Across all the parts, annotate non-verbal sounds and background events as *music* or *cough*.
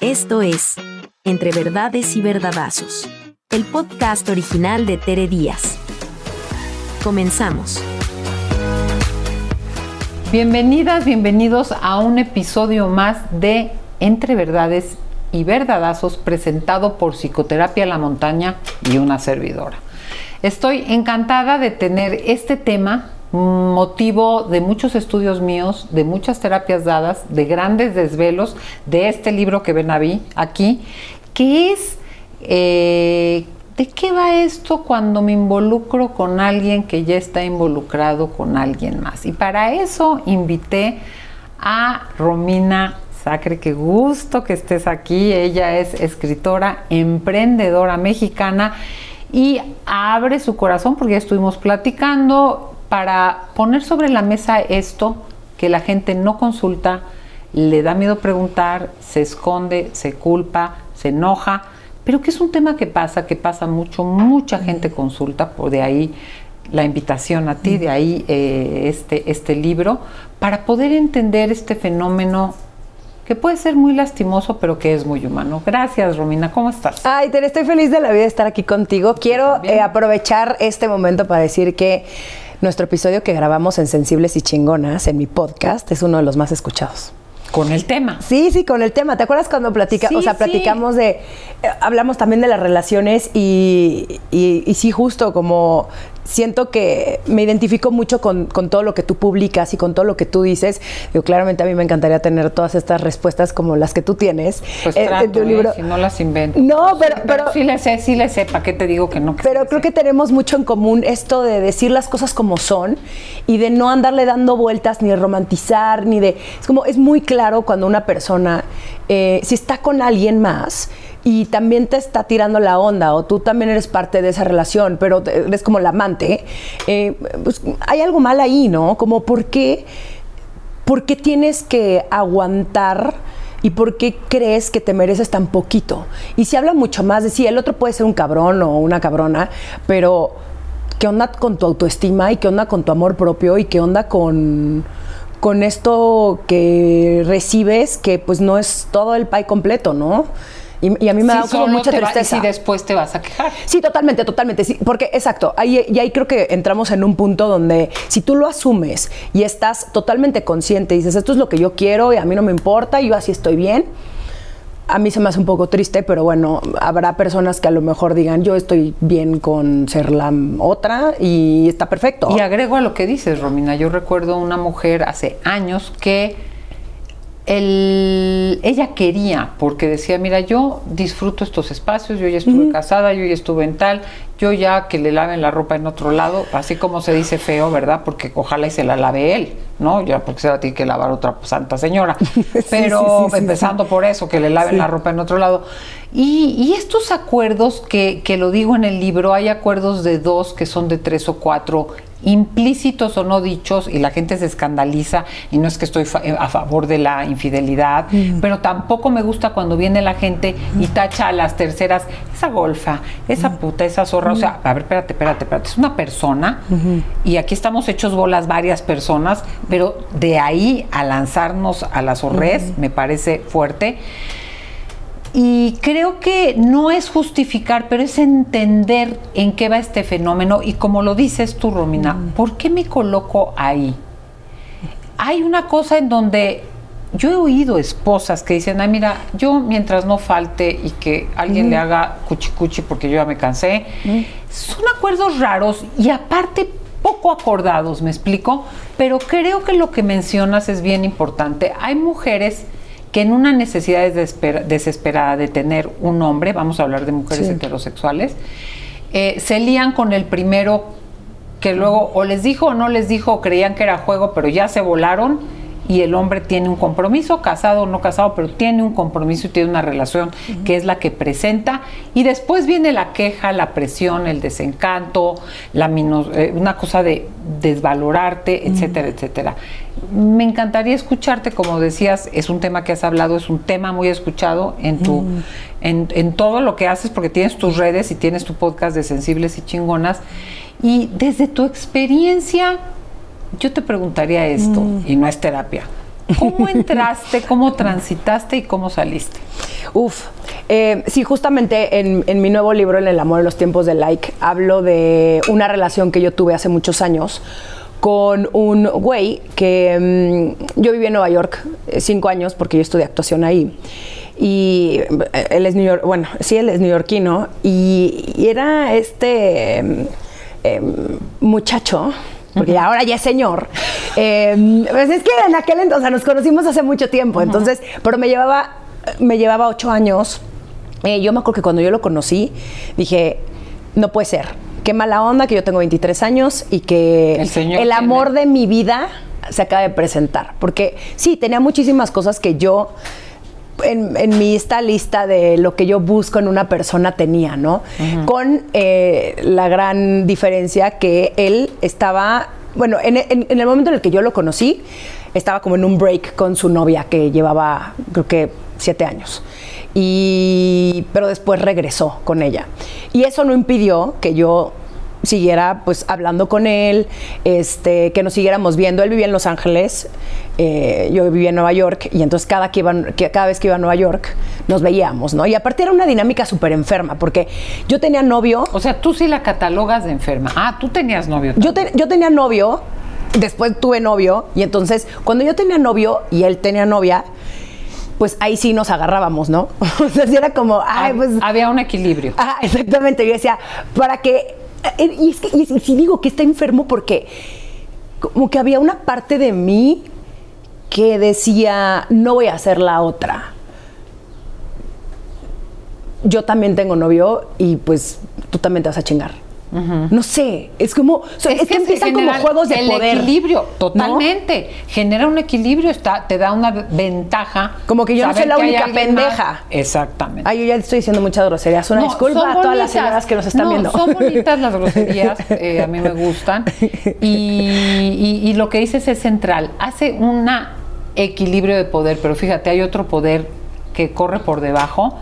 Esto es Entre Verdades y Verdadazos, el podcast original de Tere Díaz. Comenzamos. Bienvenidas, bienvenidos a un episodio más de Entre Verdades y Verdadazos presentado por Psicoterapia La Montaña y una servidora. Estoy encantada de tener este tema motivo de muchos estudios míos, de muchas terapias dadas, de grandes desvelos, de este libro que ven aquí, que es eh, ¿de qué va esto cuando me involucro con alguien que ya está involucrado con alguien más? Y para eso invité a Romina Sacre, qué gusto que estés aquí. Ella es escritora, emprendedora mexicana y abre su corazón porque ya estuvimos platicando para poner sobre la mesa esto que la gente no consulta, le da miedo preguntar, se esconde, se culpa, se enoja, pero que es un tema que pasa, que pasa mucho, mucha gente consulta, por de ahí la invitación a ti, de ahí eh, este, este libro, para poder entender este fenómeno que puede ser muy lastimoso, pero que es muy humano. Gracias, Romina. ¿Cómo estás? Ay, Tere, estoy feliz de la vida de estar aquí contigo. Quiero eh, aprovechar este momento para decir que nuestro episodio que grabamos en Sensibles y Chingonas, en mi podcast, es uno de los más escuchados. Con el tema. Sí, sí, con el tema. ¿Te acuerdas cuando platica, o sea, platicamos de, eh, hablamos también de las relaciones y, y, y, sí, justo como siento que me identifico mucho con, todo lo que tú publicas y con todo lo que tú dices. Digo, claramente a mí me encantaría tener todas estas respuestas como las que tú tienes. Pues eh, trato, libro. si no las invento. No, pero, pero, sí le sé, sí le sé, ¿para qué te digo que no? pero creo que tenemos mucho en común esto de decir las cosas como son y de no andarle dando vueltas ni de romantizar, ni de... Es como, es muy claro cuando una persona, eh, si está con alguien más, y también te está tirando la onda o tú también eres parte de esa relación, pero eres como la amante, eh, pues hay algo mal ahí, ¿no? Como por qué, por qué tienes que aguantar y por qué crees que te mereces tan poquito. Y se habla mucho más de si el otro puede ser un cabrón o una cabrona, pero ¿qué onda con tu autoestima y qué onda con tu amor propio y qué onda con con esto que recibes que pues no es todo el pay completo, ¿no? Y, a mí me da como mucha tristeza. y después te vas a quejar. Sí, totalmente, totalmente. Sí, porque, exacto, ahí, y ahí creo que entramos en un punto donde si tú lo asumes y estás totalmente consciente y dices, esto es lo que yo quiero y a mí no me importa y yo así estoy bien, a mí se me hace un poco triste, pero bueno, habrá personas que a lo mejor digan, yo estoy bien con ser la otra y está perfecto. Y agrego a lo que dices, Romina, yo recuerdo una mujer hace años que ella quería, porque decía, mira, yo disfruto estos espacios, yo ya estuve casada, yo ya estuve en tal, yo ya que le laven la ropa en otro lado, así como se dice feo, ¿verdad? Porque ojalá y se la lave él, ¿no? Ya porque se la tiene que lavar otra santa señora. *laughs* Pero empezando por eso, que le laven la ropa en otro lado. Y, estos acuerdos, que, que lo digo en el libro, hay acuerdos de dos que son de tres o cuatro implícitos o no dichos y la gente se escandaliza y no es que estoy eh, a favor de la infidelidad, mm. pero tampoco me gusta cuando viene la gente y tacha a las terceras, esa golfa, esa mm. puta, esa zorra o sea, a ver, espérate, espérate, espérate, es una persona y aquí estamos hechos bolas varias personas, pero de ahí a lanzarnos a las horres me parece fuerte. Y creo que no es justificar, pero es entender en qué va este fenómeno y como lo dices tú, Romina, ¿por qué me coloco ahí? Hay una cosa en donde yo he oído esposas que dicen, ay, mira, yo mientras no falte y que alguien le haga cuchi cuchi porque yo ya me cansé, son acuerdos raros y aparte poco acordados, ¿me explico? Pero creo que lo que mencionas es bien importante. Hay mujeres que en una necesidad desesperada de tener un hombre, vamos a hablar de mujeres heterosexuales, eh, se lían con el primero que luego o les dijo o no les dijo, o creían que era juego, pero ya se volaron y el hombre tiene un compromiso, casado o no casado, pero tiene un compromiso y tiene una relación que es la que presenta. Y después viene la queja, la presión, el desencanto, la eh, una cosa de desvalorarte, etcétera, etcétera. Me encantaría escucharte, como decías, es un tema que has hablado, es un tema muy escuchado en tu, en, en todo lo que haces, porque tienes tus redes y tienes tu podcast de sensibles y chingonas. Y desde tu experiencia, yo te preguntaría esto, mm. y no es terapia. ¿Cómo *laughs* entraste, cómo transitaste y cómo saliste? Uf, eh, sí, justamente en, en mi nuevo libro, En el amor en los tiempos de like, hablo de una relación que yo tuve hace muchos años con un güey que mm, yo viví en Nueva York eh, cinco años porque yo estudié actuación ahí. Y eh, él es New York, bueno, sí, él es neoyorquino. Y, y era este em, em, muchacho, porque ahora ya es señor. em, pues es que en aquel entonces, o sea, nos conocimos hace mucho tiempo, entonces, pero me llevaba, me llevaba ocho años. Eh, yo me acuerdo que cuando yo lo conocí, dije, no puede ser. Qué mala onda que yo tengo 23 años y que El señor el amor tiene- de mi vida se acaba de presentar. Porque sí, tenía muchísimas cosas que yo en, en mi esta lista de lo que yo busco en una persona tenía, ¿no? Con eh, la gran diferencia que él estaba, bueno, en, en- en el momento en el que yo lo conocí, estaba como en un break con su novia que llevaba, creo que, siete años. Y, pero después regresó con ella. Y eso no impidió que yo siguiera pues hablando con él, este, que nos siguiéramos viendo. Él vivía en Los Ángeles, eh, yo vivía en Nueva York, y entonces cada, que iba, que cada vez que iba a Nueva York nos veíamos, ¿no? Y aparte era una dinámica súper enferma, porque yo tenía novio, O sea, tú sí la catalogas de enferma. Ah, tú tenías novio. yo, te- yo tenía novio, después tuve novio, y entonces cuando yo tenía novio y él tenía novia, pues ahí sí nos agarrábamos, ¿no? *laughs* o sea, sí era como, ay, pues... Había un equilibrio. Ajá, exactamente. Yo decía, para que. Eh, Y es que sí digo que está enfermo porque como que había una parte de mí que decía, no voy a hacer la otra. Yo también tengo novio y pues tú también te vas a chingar. No sé, es como, sea, es, que, empiezan como juegos de el poder. equilibrio, ¿no? totalmente. Genera un equilibrio, está, te da una ventaja. Como que yo no soy la única más. pendeja. Exactamente. Ay, yo ya estoy diciendo muchas groserías. Una No, disculpa a todas las señoras que nos están No, viendo. Son bonitas las *laughs* groserías, eh, a mí me gustan. Y, y- y lo que dices es central. Hace un equilibrio de poder, pero fíjate, hay otro poder que corre por debajo,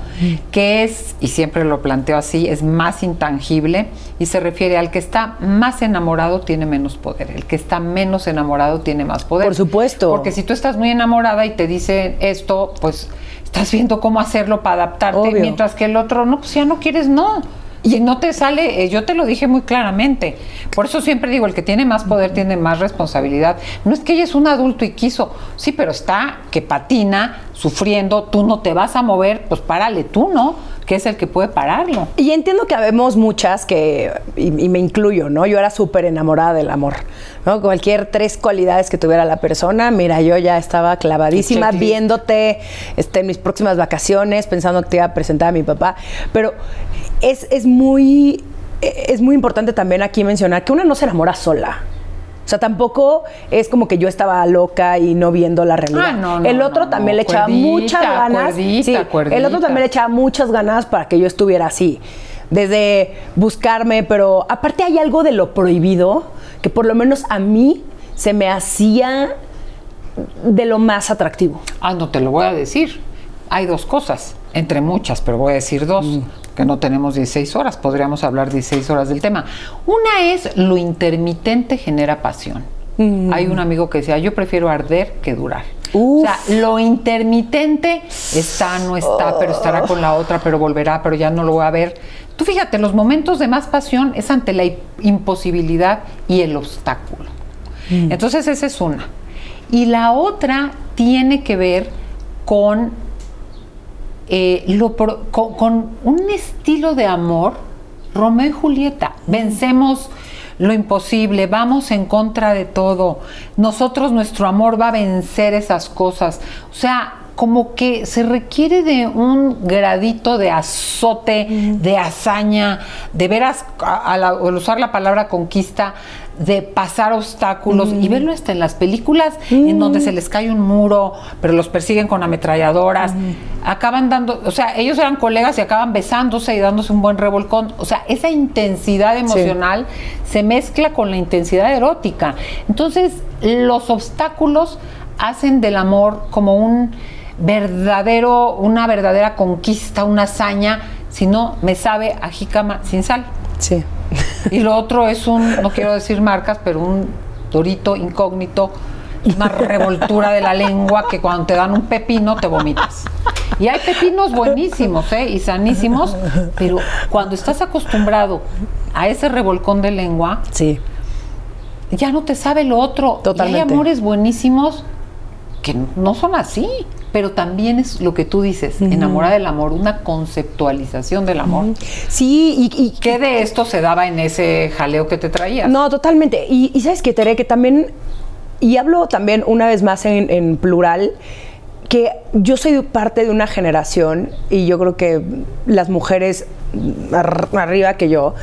que es, y siempre lo planteo así, es más intangible y se refiere al que está más enamorado tiene menos poder, el que está menos enamorado tiene más poder. Por supuesto. Porque si tú estás muy enamorada y te dice esto, pues estás viendo cómo hacerlo para adaptarte, Obvio. mientras que el otro, no, pues ya no quieres, no. Y no te sale, eh, yo te lo dije muy claramente. Por eso siempre digo, el que tiene más poder tiene más responsabilidad. No es que ella es un adulto y quiso, sí, pero está que patina, sufriendo, tú no te vas a mover, pues párale tú, ¿no? Que es el que puede pararlo. Y entiendo que habemos muchas que, y, y me incluyo, ¿no? Yo era súper enamorada del amor, ¿no? Cualquier tres cualidades que tuviera la persona, mira, yo ya estaba clavadísima viéndote este, en mis próximas vacaciones, pensando que te iba a presentar a mi papá. Pero es, es muy, es muy importante también aquí mencionar que una no se enamora sola. O sea, tampoco es como que yo estaba loca y no viendo la realidad. Ah, no, no, el otro no, también le echaba cuerdita, muchas ganas. cuerdita, sí, el otro cuerdita. también le echaba muchas ganas para que yo estuviera así. Desde buscarme, pero aparte hay algo de lo prohibido que por lo menos a mí se me hacía de lo más atractivo. Ah, no te lo voy a decir. Hay dos cosas, entre muchas, pero voy a decir dos, que no tenemos 16 horas, podríamos hablar 16 horas del tema. Una es lo intermitente genera pasión. Hay un amigo que decía, yo prefiero arder que durar. Uf. O sea, lo intermitente está, no está, pero estará con la otra, pero volverá, pero ya no lo voy a ver. Tú fíjate, los momentos de más pasión es ante la imposibilidad y el obstáculo. Entonces esa es una. Y la otra tiene que ver con, eh, lo con, con un estilo de amor, Romeo y Julieta. Vencemos lo imposible, vamos en contra de todo. Nosotros, nuestro amor va a vencer esas cosas. O sea, como que se requiere de un gradito de azote, de hazaña, de veras, al usar la palabra conquista, de pasar obstáculos y verlo hasta en las películas en donde se les cae un muro, pero los persiguen con ametralladoras, acaban dando, o sea, ellos eran colegas y acaban besándose y dándose un buen revolcón, o sea, esa intensidad emocional se mezcla con la intensidad erótica. Entonces, los obstáculos hacen del amor como un verdadero, una verdadera conquista, una hazaña, si no me sabe a jícama sin sal. Sí. Y lo otro es un, no quiero decir marcas, pero un dorito incógnito, una revoltura de la lengua que cuando te dan un pepino te vomitas. Y hay pepinos buenísimos, ¿eh? Y sanísimos, pero cuando estás acostumbrado a ese revolcón de lengua, Sí. ya no te sabe lo otro. Totalmente. Y hay amores buenísimos que no son así, pero también es lo que tú dices, enamorada del amor, una conceptualización del amor. Sí, y, y ¿Qué de esto se daba en ese jaleo que te traías? No, totalmente. Y, y sabes que, Tere, que también, y hablo también una vez más en, en plural, que yo soy parte de una generación, y yo creo que las mujeres arriba que yo,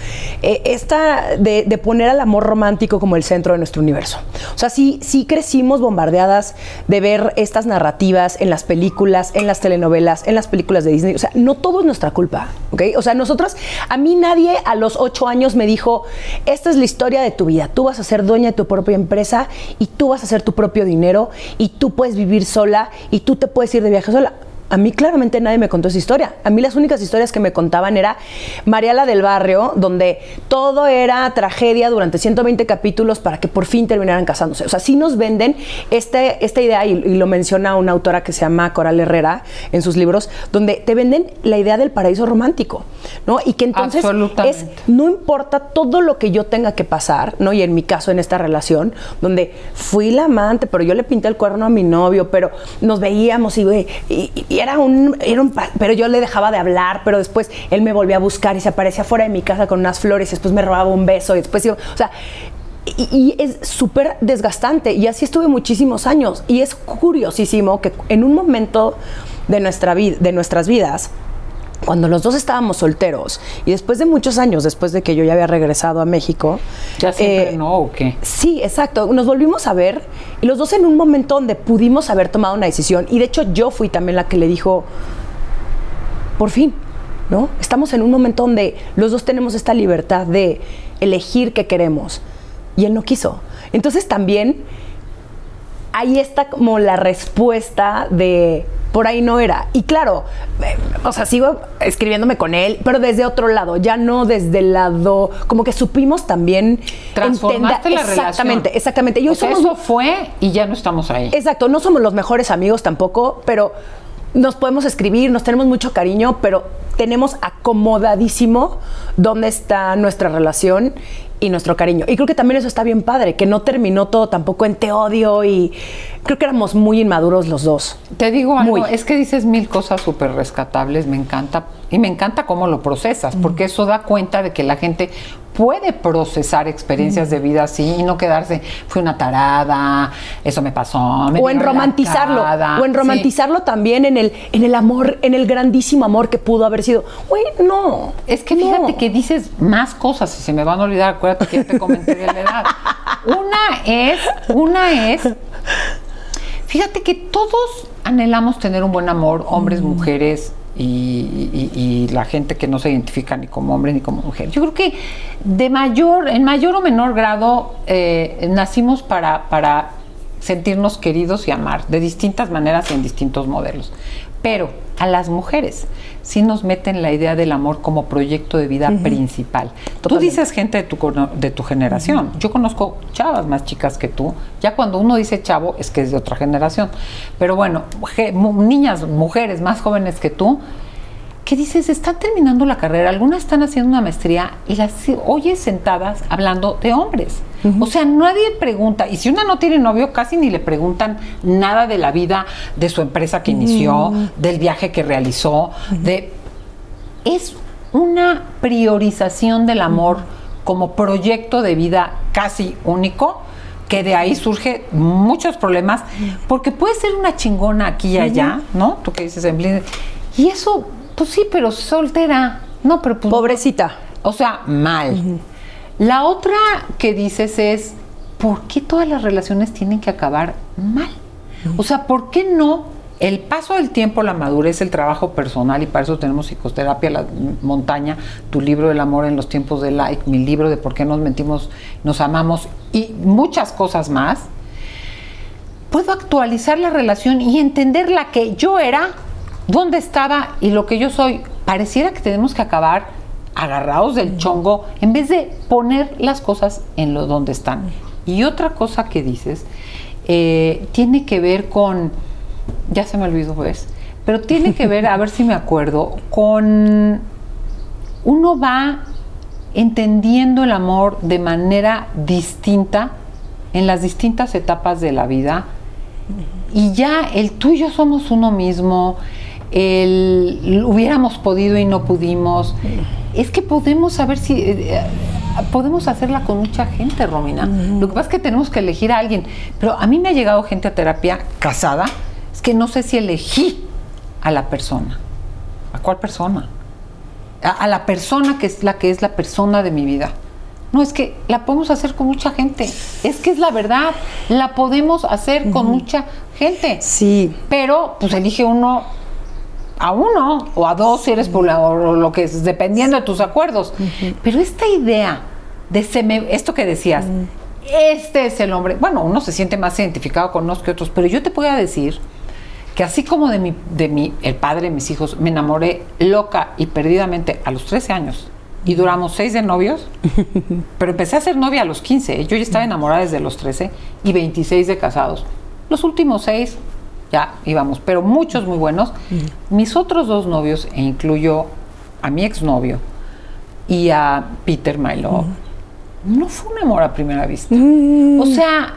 eh, esta de, poner al amor romántico como el centro de nuestro universo. O sea, sí, sí crecimos bombardeadas de ver estas narrativas en las películas, en las telenovelas, en las películas de Disney. O sea, no todo es nuestra culpa, ¿ok? O sea, nosotros, a mí nadie a los ocho años me dijo, esta es la historia de tu vida, tú vas a ser dueña de tu propia empresa y tú vas a hacer tu propio dinero y tú puedes vivir sola y tú te puedes ir de viaje sola. A mí claramente nadie me contó esa historia. A mí las únicas historias que me contaban era Mariala del Barrio, donde todo era tragedia durante 120 capítulos para que por fin terminaran casándose. O sea, sí nos venden este, esta idea, y, y lo menciona una autora que se llama Coral Herrera en sus libros, donde te venden la idea del paraíso romántico, ¿no? Y que entonces es, no importa todo lo que yo tenga que pasar, ¿no? Y en mi caso, en esta relación, donde fui la amante, pero yo le pinté el cuerno a mi novio, pero nos veíamos y, güey, y, y era un, era un pero yo le dejaba de hablar, pero después él me volvía a buscar y se aparecía fuera de mi casa con unas flores, y después me robaba un beso, y después o sea, y, es súper desgastante. Y así estuve muchísimos años. Y es curiosísimo que en un momento de, nuestra de nuestras vidas, cuando los dos estábamos solteros y después de muchos años, después de que yo ya había regresado a México, ¿Ya siempre eh, no o qué? Sí, exacto. Nos volvimos a ver y los dos en un momento donde pudimos haber tomado una decisión. Y de hecho yo fui también la que le dijo, por fin, ¿no? Estamos en un momento donde los dos tenemos esta libertad de elegir qué queremos. Y él no quiso. Entonces también ahí está como la respuesta de por ahí no era. Y claro, eh, o sea, sigo escribiéndome con él, pero desde otro lado, ya no desde el lado, como que supimos también Transformaste la exactamente, relación. exactamente. Y hoy O sea, somos eso fue y ya no estamos ahí. Exacto, no somos los mejores amigos tampoco, pero nos podemos escribir, nos tenemos mucho cariño, pero tenemos acomodadísimo dónde está nuestra relación y nuestro cariño. Y creo que también eso está bien padre, que no terminó todo tampoco en te odio y creo que éramos muy inmaduros los dos. Te digo algo, Muy. es que dices mil cosas súper rescatables, me encanta, y me encanta cómo lo procesas, porque eso da cuenta de que la gente puede procesar experiencias de vida así y no quedarse, fui una tarada, eso me pasó. me o en dieron la romantizarlo, cara". o en romantizarlo también en el, en el amor, en el grandísimo amor que pudo haber sido. Güey, no. Es que no. fíjate que dices más cosas y se me van a olvidar, acuérdate que te comenté de la edad. Una es, una es, fíjate que todos anhelamos tener un buen amor, hombres, mujeres y, la gente que no se identifica ni como hombre ni como mujer. Yo creo que de mayor, en mayor o menor grado, eh, nacimos para, para sentirnos queridos y amar de distintas maneras y en distintos modelos. Pero a las mujeres sí nos meten la idea del amor como proyecto de vida principal. Tú dices gente de tu, de tu generación. Yo conozco chavas más chicas que tú. Ya cuando uno dice chavo es que es de otra generación. Pero bueno, niñas, mujeres más jóvenes que tú, que dices, están terminando la carrera, algunas están haciendo una maestría y las oyes sentadas hablando de hombres. O sea, nadie pregunta, y si una no tiene novio, casi ni le preguntan nada de la vida, de su empresa que inició, del viaje que realizó, de... Es una priorización del amor como proyecto de vida casi único, que de ahí surge muchos problemas, porque puede ser una chingona aquí y allá, ¿no? Tú que dices en. Y eso, pues sí, pero soltera. No, pero pues. Pobrecita. O sea, mal. La otra que dices es, ¿por qué todas las relaciones tienen que acabar mal? O sea, ¿por qué no el paso del tiempo, la madurez, el trabajo personal, y para eso tenemos psicoterapia, la montaña, tu libro del amor en los tiempos de like, mi libro de por qué nos mentimos, nos amamos, y muchas cosas más, puedo actualizar la relación y entender la que yo era, dónde estaba y lo que yo soy. Pareciera que tenemos que acabar agarrados del chongo en vez de poner las cosas en lo donde están. Y otra cosa que dices eh, tiene que ver con, ya se me olvidó, ¿ves? pero tiene que ver, a ver si me acuerdo, con uno va entendiendo el amor de manera distinta en las distintas etapas de la vida y ya el tú y yo somos uno mismo, el hubiéramos podido y no pudimos. Es que podemos saber si eh, podemos hacerla con mucha gente, Romina. Lo que pasa es que tenemos que elegir a alguien. Pero a mí me ha llegado gente a terapia casada, es que no sé si elegí a la persona. ¿A cuál persona? A, a la persona que es la que es la persona de mi vida. No, es que la podemos hacer con mucha gente. Es que es la verdad. La podemos hacer con mucha gente. Sí. Pero, pues elige uno a uno o a dos si eres o lo que es, dependiendo de tus acuerdos. Pero esta idea de se me- esto que decías, este es el hombre. Bueno, uno se siente más identificado con unos que otros, pero yo te voy a decir que así como de mi, de mi, el padre de mis hijos, me enamoré loca y perdidamente a los 13 años y duramos seis de novios, *laughs* pero empecé a ser novia a los 15. ¿eh? Yo ya estaba enamorada desde los 13 y 26 de casados. Los últimos seis ya íbamos, pero muchos muy buenos. Mis otros dos novios, e incluyo a mi exnovio y a Peter My Love, no fue un amor a primera vista. O sea,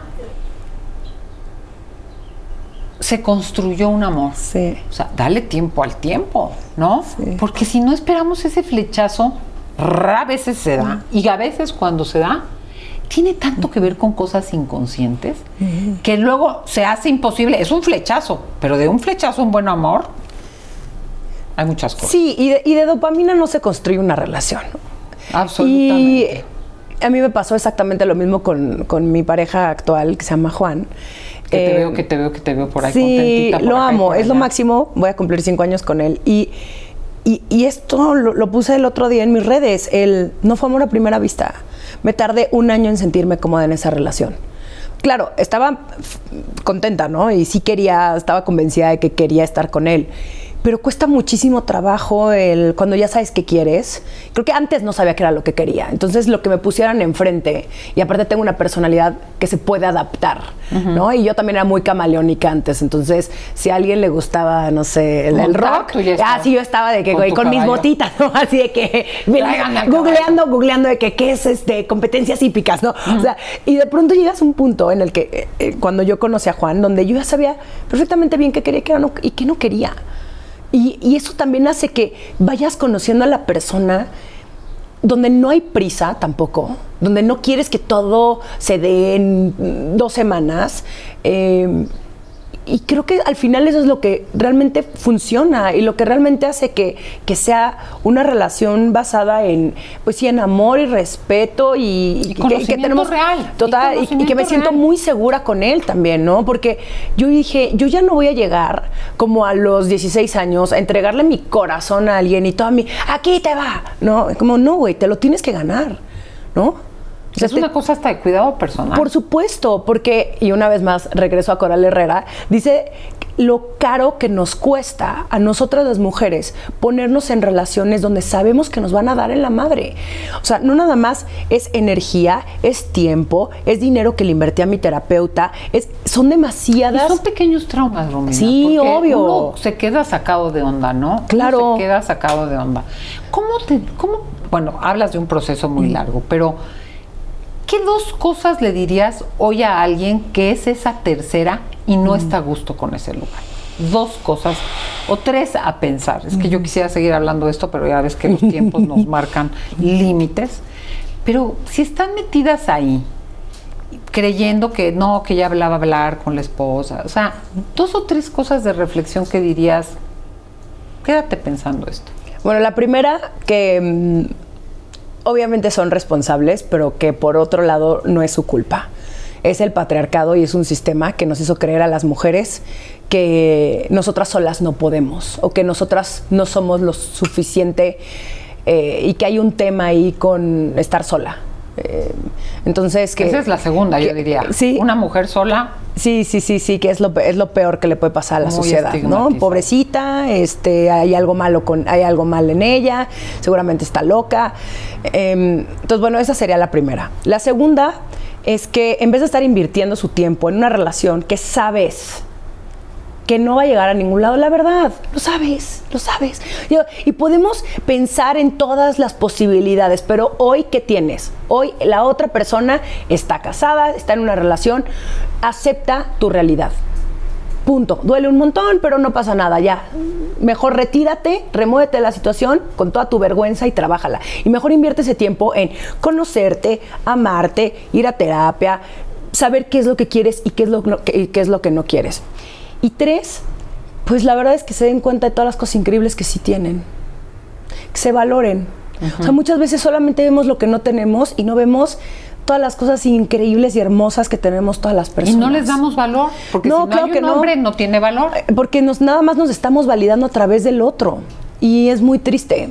se construyó un amor. Sí. O sea, dale tiempo al tiempo, ¿no? Porque si no esperamos ese flechazo, a veces se da. Y a veces cuando se da, tiene tanto que ver con cosas inconscientes que luego se hace imposible. Es un flechazo, pero de un flechazo, un buen amor, hay muchas cosas. Sí, y de, y de dopamina no se construye una relación. Absolutamente. Y a mí me pasó exactamente lo mismo con, con mi pareja actual, que se llama Juan. Que te Eh, veo, que te veo, que te veo por ahí sí, contentita. por lo acá amo, es lo máximo. Voy a cumplir cinco años con él. Y, y, y esto lo, lo puse el otro día en mis redes. El no fue amor a primera vista. Me tardé un año en sentirme cómoda en esa relación. Claro, estaba contenta, ¿no? Y sí quería, estaba convencida de que quería estar con él. Pero cuesta muchísimo trabajo el cuando ya sabes qué quieres. Creo que antes no sabía qué era lo que quería. Entonces lo que me pusieran enfrente, y aparte tengo una personalidad que se puede adaptar, ¿no? Y yo también era muy camaleónica antes. Entonces, si a alguien le gustaba, no sé, el, rock, ya ah, sí, yo estaba de que, con mis botitas, ¿no? *laughs* Así de que, googleando, googleando de que qué es este competencias hípicas, ¿no? O sea, y de pronto llegas a un punto en el que eh, eh, cuando yo conocí a Juan, donde yo ya sabía perfectamente bien qué quería qué no- y qué no quería. Y, y eso también hace que vayas conociendo a la persona donde no hay prisa tampoco, donde no quieres que todo se dé en dos semanas. eh, y creo que al final eso es lo que realmente funciona y lo que realmente hace que, que sea una relación basada en, pues sí, en amor y respeto y, Y que- conocimiento real, y Total, y, y que me siento muy segura con él también, ¿no? Porque yo dije, yo ya no voy a llegar como a los 16 años a entregarle mi corazón a alguien y toda mi, aquí te va, ¿no? Como, no, güey, te lo tienes que ganar, ¿no? O sea, es una cosa hasta de cuidado personal. por supuesto, porque, y una vez más regreso a Coral Herrera, dice lo caro que nos cuesta a nosotras las mujeres ponernos en relaciones donde sabemos que nos van a dar en la madre. O sea, no nada más es energía, es tiempo, es dinero que le invertí a mi terapeuta, es, son Y demasiadas... son pequeños traumas, Romina. Sí, obvio. Uno se queda sacado de onda, ¿no? Uno Claro. se queda sacado de onda. ¿Cómo te, cómo, bueno, hablas de un proceso muy largo, pero ¿qué dos cosas le dirías hoy a alguien que es esa tercera y no Mm. está a gusto con ese lugar? Dos cosas o tres a pensar. Es que yo quisiera seguir hablando de esto, pero ya ves que los tiempos nos *laughs* marcan límites. Pero si están metidas ahí, creyendo que no, que ya hablaba hablar con la esposa. O sea, dos o tres cosas de reflexión que dirías, quédate pensando esto. Bueno, la primera que mm, obviamente son responsables, pero que por otro lado no es su culpa. Es el patriarcado y es un sistema que nos hizo creer a las mujeres que nosotras solas no podemos o que nosotras no somos lo suficiente eh, y que hay un tema ahí con estar sola. Eh, entonces que Esa es la segunda, yo diría. Sí, Una mujer sola, Sí, sí, sí, sí, que es lo, es lo peor que le puede pasar a la sociedad, ¿no? Pobrecita, este, hay algo malo con, hay algo mal en ella, seguramente está loca. Em, entonces, bueno, esa sería la primera. La segunda es que en vez de estar invirtiendo su tiempo en una relación que sabes que no va a llegar a ningún lado, la verdad, lo sabes, lo sabes. Y podemos pensar en todas las posibilidades, pero hoy, ¿qué tienes? Hoy la otra persona está casada, está en una relación, acepta tu realidad. Punto. Duele un montón, pero no pasa nada, ya. Mejor retírate, remuévete de la situación con toda tu vergüenza y trabájala. Y mejor invierte ese tiempo en conocerte, amarte, ir a terapia, saber qué es lo que quieres y qué es lo, qué es lo que no quieres. Y tres, pues la verdad es que se den cuenta de todas las cosas increíbles que sí tienen. Que se valoren. O sea, muchas veces solamente vemos lo que no tenemos y no vemos todas las cosas increíbles y hermosas que tenemos todas las personas. Y no les damos valor, porque no, si no hay un hombre no. tiene valor. Eh, porque nos, nada más nos estamos validando a través del otro. Y es muy triste.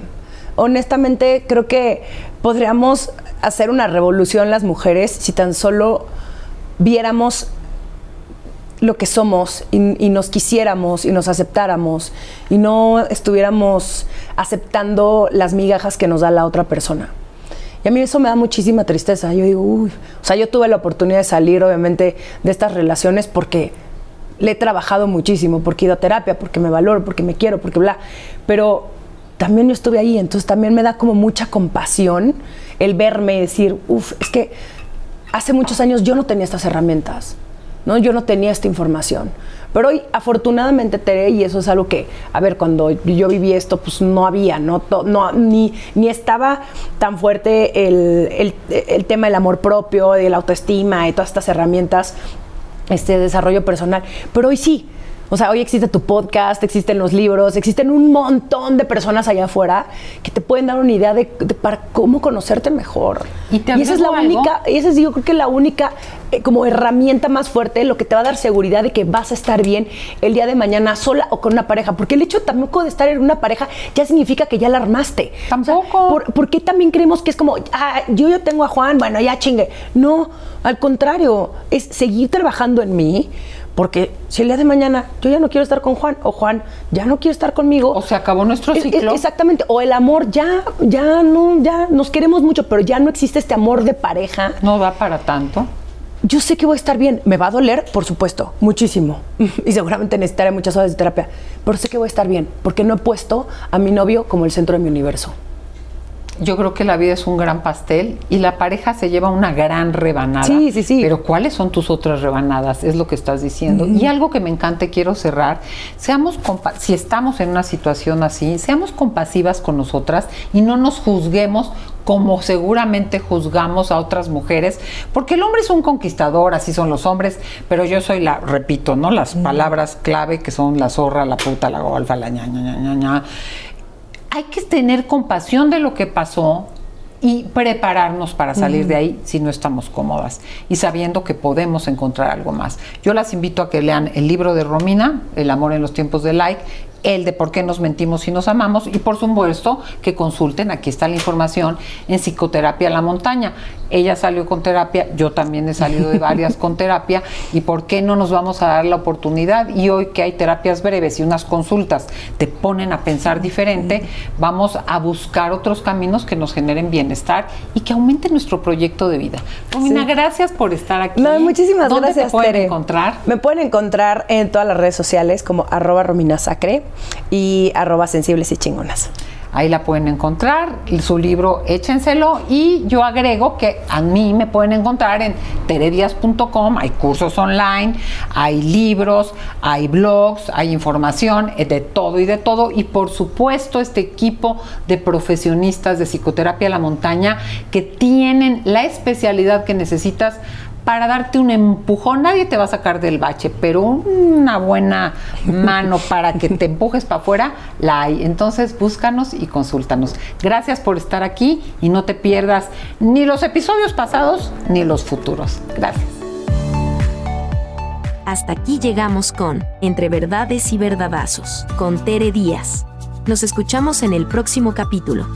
Honestamente, creo que podríamos hacer una revolución las mujeres si tan solo viéramos lo que somos y, nos quisiéramos y nos aceptáramos y no estuviéramos aceptando las migajas que nos da la otra persona. Y a mí eso me da muchísima tristeza. Yo digo, uy, o sea, yo tuve la oportunidad de salir, obviamente, de estas relaciones porque le he trabajado muchísimo, porque he ido a terapia, porque me valoro, porque me quiero, porque bla. Pero también yo estuve ahí, entonces también me da como mucha compasión el verme y decir, uff, es que hace muchos años yo no tenía estas herramientas. ¿No? Yo no tenía esta información. Pero hoy, afortunadamente, Tere, y eso es algo que, a ver, cuando yo viví esto, pues no había, no, no ni, ni estaba tan fuerte el, el, tema del amor propio, de la autoestima y todas estas herramientas, este desarrollo personal. Pero hoy sí, o sea, hoy existe tu podcast, existen los libros, existen un montón de personas allá afuera que te pueden dar una idea de, para cómo conocerte mejor. Y, esa es la única, y esa es yo creo que la única eh, como herramienta más fuerte, lo que te va a dar seguridad de que vas a estar bien el día de mañana sola o con una pareja. Porque el hecho tampoco de estar en una pareja ya significa que ya la armaste. Tampoco. ¿por, qué también creemos que es como, ah, yo ya tengo a Juan, bueno, ya chingue? No, al contrario, es seguir trabajando en mí porque si el día de mañana yo ya no quiero estar con Juan o Juan ya no quiere estar conmigo. O se acabó nuestro ciclo. exactamente. O el amor ya, ya no, ya nos queremos mucho, pero ya no existe este amor de pareja. No va para tanto. Yo sé que voy a estar bien. Me va a doler, por supuesto, muchísimo. *laughs* Y seguramente necesitaré muchas horas de terapia. Pero sé que voy a estar bien, porque no he puesto a mi novio como el centro de mi universo yo creo que la vida es un gran pastel y la pareja se lleva una gran rebanada. Sí, sí, sí. Pero ¿cuáles son tus otras rebanadas? Es lo que estás diciendo. Y algo que me encanta y quiero cerrar, seamos si estamos en una situación así, seamos compasivas con nosotras y no nos juzguemos como seguramente juzgamos a otras mujeres, porque el hombre es un conquistador, así son los hombres, pero yo soy la, repito, ¿no? Las palabras clave que son la zorra, la puta, la golfa, la ña, ña, ña, ña, ña hay que tener compasión de lo que pasó y prepararnos para salir de ahí si no estamos cómodas y sabiendo que podemos encontrar algo más. Yo las invito a que lean el libro de Romina, El amor en los tiempos de like, el de por qué nos mentimos y nos amamos y por supuesto que consulten, aquí está la información, en Psicoterapia La Montaña. Ella salió con terapia, yo también he salido de varias *laughs* con terapia y por qué no nos vamos a dar la oportunidad y hoy que hay terapias breves y unas consultas te ponen a pensar diferente, vamos a buscar otros caminos que nos generen bienestar y que aumenten nuestro proyecto de vida. Romina, gracias por estar aquí. No, muchísimas ¿Dónde gracias. te pueden encontrar? Me pueden encontrar en todas las redes sociales como arroba Romina Sacre y arroba sensibles y chingonas. Ahí la pueden encontrar, su libro échenselo y yo agrego que a mí me pueden encontrar en teredias.com, hay cursos online, hay libros, hay blogs, hay información eh, de todo y de todo y por supuesto este equipo de profesionistas de psicoterapia a la montaña que tienen la especialidad que necesitas para darte un empujón. Nadie te va a sacar del bache, pero una buena mano *laughs* para que te empujes para afuera, la hay. Entonces búscanos y consúltanos. Gracias por estar aquí y no te pierdas ni los episodios pasados ni los futuros. Gracias. Hasta aquí llegamos con Entre Verdades y Verdadazos, con Tere Díaz. Nos escuchamos en el próximo capítulo.